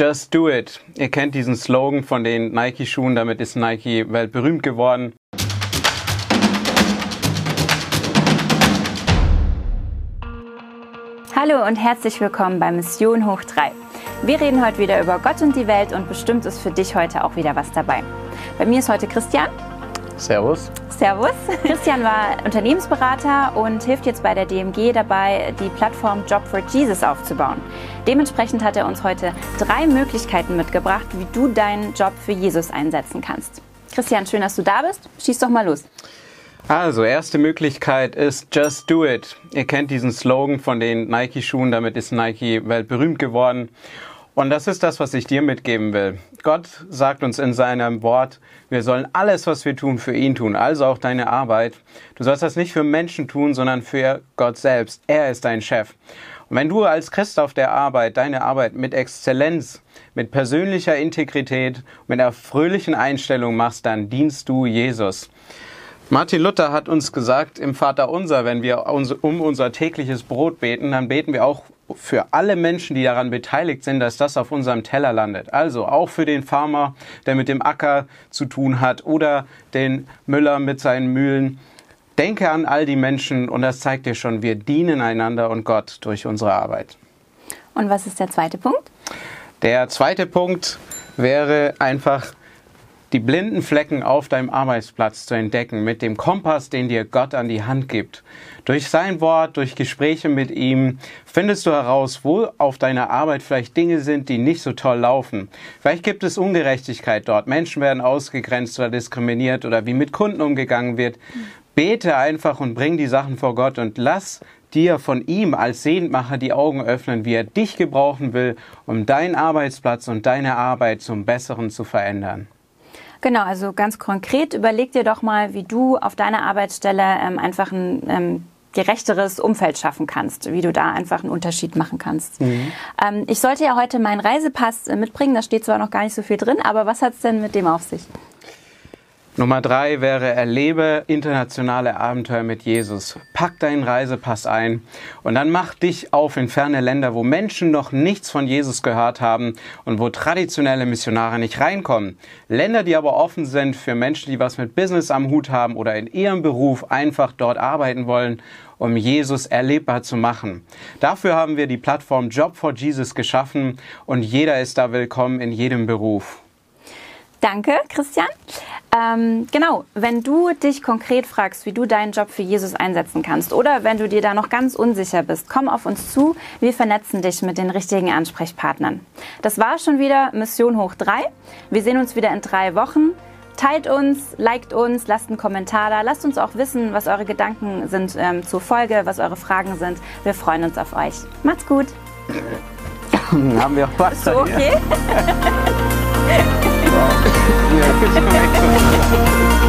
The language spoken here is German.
Just Do It. Ihr kennt diesen Slogan von den Nike-Schuhen, damit ist Nike weltberühmt geworden. Hallo und herzlich willkommen bei Mission Hoch 3. Wir reden heute wieder über Gott und die Welt und bestimmt ist für dich heute auch wieder was dabei. Bei mir ist heute Christian. Servus. Servus. Christian war Unternehmensberater und hilft jetzt bei der DMG dabei, die Plattform Job for Jesus aufzubauen. Dementsprechend hat er uns heute drei Möglichkeiten mitgebracht, wie du deinen Job für Jesus einsetzen kannst. Christian, schön, dass du da bist. Schieß doch mal los. Also, erste Möglichkeit ist Just Do It. Ihr kennt diesen Slogan von den Nike-Schuhen, damit ist Nike weltberühmt geworden. Und das ist das, was ich dir mitgeben will. Gott sagt uns in seinem Wort, wir sollen alles, was wir tun, für ihn tun, also auch deine Arbeit. Du sollst das nicht für Menschen tun, sondern für Gott selbst. Er ist dein Chef. Und wenn du als Christ auf der Arbeit deine Arbeit mit Exzellenz, mit persönlicher Integrität, mit einer fröhlichen Einstellung machst, dann dienst du Jesus. Martin Luther hat uns gesagt im Vater Unser, wenn wir um unser tägliches Brot beten, dann beten wir auch für alle Menschen, die daran beteiligt sind, dass das auf unserem Teller landet. Also auch für den Farmer, der mit dem Acker zu tun hat oder den Müller mit seinen Mühlen. Denke an all die Menschen und das zeigt dir schon, wir dienen einander und Gott durch unsere Arbeit. Und was ist der zweite Punkt? Der zweite Punkt wäre einfach die blinden Flecken auf deinem Arbeitsplatz zu entdecken mit dem Kompass, den dir Gott an die Hand gibt. Durch sein Wort, durch Gespräche mit ihm findest du heraus, wo auf deiner Arbeit vielleicht Dinge sind, die nicht so toll laufen. Vielleicht gibt es Ungerechtigkeit dort. Menschen werden ausgegrenzt oder diskriminiert oder wie mit Kunden umgegangen wird. Bete einfach und bring die Sachen vor Gott und lass dir von ihm als Sehnmacher die Augen öffnen, wie er dich gebrauchen will, um deinen Arbeitsplatz und deine Arbeit zum Besseren zu verändern. Genau, also ganz konkret überleg dir doch mal, wie du auf deiner Arbeitsstelle ähm, einfach ein ähm, gerechteres Umfeld schaffen kannst, wie du da einfach einen Unterschied machen kannst. Mhm. Ähm, ich sollte ja heute meinen Reisepass äh, mitbringen, da steht zwar noch gar nicht so viel drin, aber was hat es denn mit dem auf sich? Nummer drei wäre, erlebe internationale Abenteuer mit Jesus. Pack deinen Reisepass ein und dann mach dich auf in ferne Länder, wo Menschen noch nichts von Jesus gehört haben und wo traditionelle Missionare nicht reinkommen. Länder, die aber offen sind für Menschen, die was mit Business am Hut haben oder in ihrem Beruf einfach dort arbeiten wollen um Jesus erlebbar zu machen. Dafür haben wir die Plattform Job for Jesus geschaffen und jeder ist da willkommen in jedem Beruf. Danke, Christian. Ähm, genau, wenn du dich konkret fragst, wie du deinen Job für Jesus einsetzen kannst oder wenn du dir da noch ganz unsicher bist, komm auf uns zu. Wir vernetzen dich mit den richtigen Ansprechpartnern. Das war schon wieder Mission Hoch 3. Wir sehen uns wieder in drei Wochen. Teilt uns, liked uns, lasst einen Kommentar da. Lasst uns auch wissen, was eure Gedanken sind ähm, zur Folge, was eure Fragen sind. Wir freuen uns auf euch. Macht's gut. Haben wir auch was? So, okay. कुछ